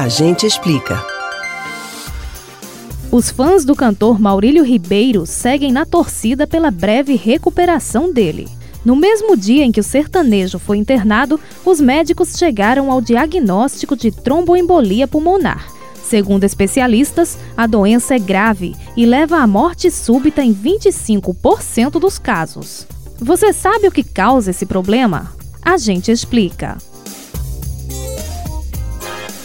A gente explica. Os fãs do cantor Maurílio Ribeiro seguem na torcida pela breve recuperação dele. No mesmo dia em que o sertanejo foi internado, os médicos chegaram ao diagnóstico de tromboembolia pulmonar. Segundo especialistas, a doença é grave e leva à morte súbita em 25% dos casos. Você sabe o que causa esse problema? A gente explica.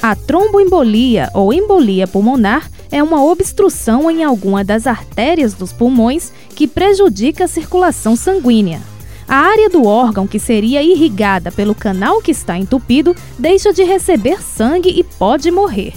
A tromboembolia ou embolia pulmonar é uma obstrução em alguma das artérias dos pulmões que prejudica a circulação sanguínea. A área do órgão que seria irrigada pelo canal que está entupido deixa de receber sangue e pode morrer.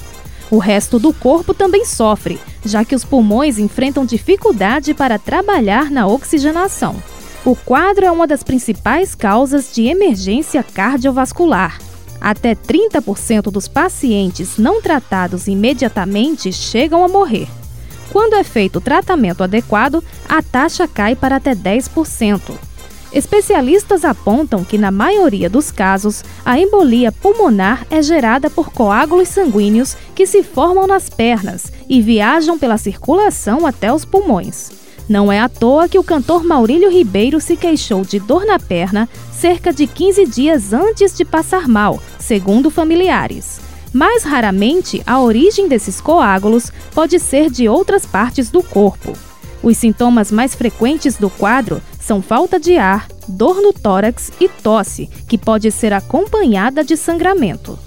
O resto do corpo também sofre, já que os pulmões enfrentam dificuldade para trabalhar na oxigenação. O quadro é uma das principais causas de emergência cardiovascular. Até 30% dos pacientes não tratados imediatamente chegam a morrer. Quando é feito o tratamento adequado, a taxa cai para até 10%. Especialistas apontam que, na maioria dos casos, a embolia pulmonar é gerada por coágulos sanguíneos que se formam nas pernas e viajam pela circulação até os pulmões. Não é à toa que o cantor Maurílio Ribeiro se queixou de dor na perna cerca de 15 dias antes de passar mal, segundo familiares. Mais raramente, a origem desses coágulos pode ser de outras partes do corpo. Os sintomas mais frequentes do quadro são falta de ar, dor no tórax e tosse, que pode ser acompanhada de sangramento.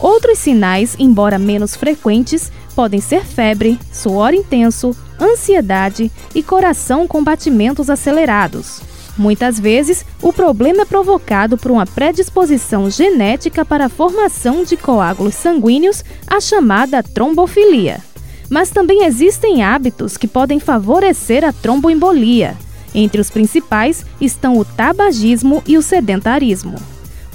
Outros sinais, embora menos frequentes, podem ser febre, suor intenso, ansiedade e coração com batimentos acelerados. Muitas vezes, o problema é provocado por uma predisposição genética para a formação de coágulos sanguíneos, a chamada trombofilia. Mas também existem hábitos que podem favorecer a tromboembolia. Entre os principais estão o tabagismo e o sedentarismo.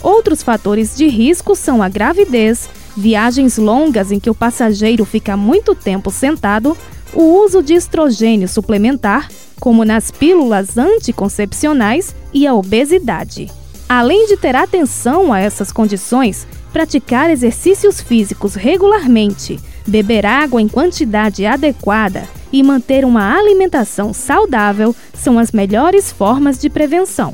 Outros fatores de risco são a gravidez, viagens longas em que o passageiro fica muito tempo sentado, o uso de estrogênio suplementar, como nas pílulas anticoncepcionais, e a obesidade. Além de ter atenção a essas condições, praticar exercícios físicos regularmente, beber água em quantidade adequada e manter uma alimentação saudável são as melhores formas de prevenção.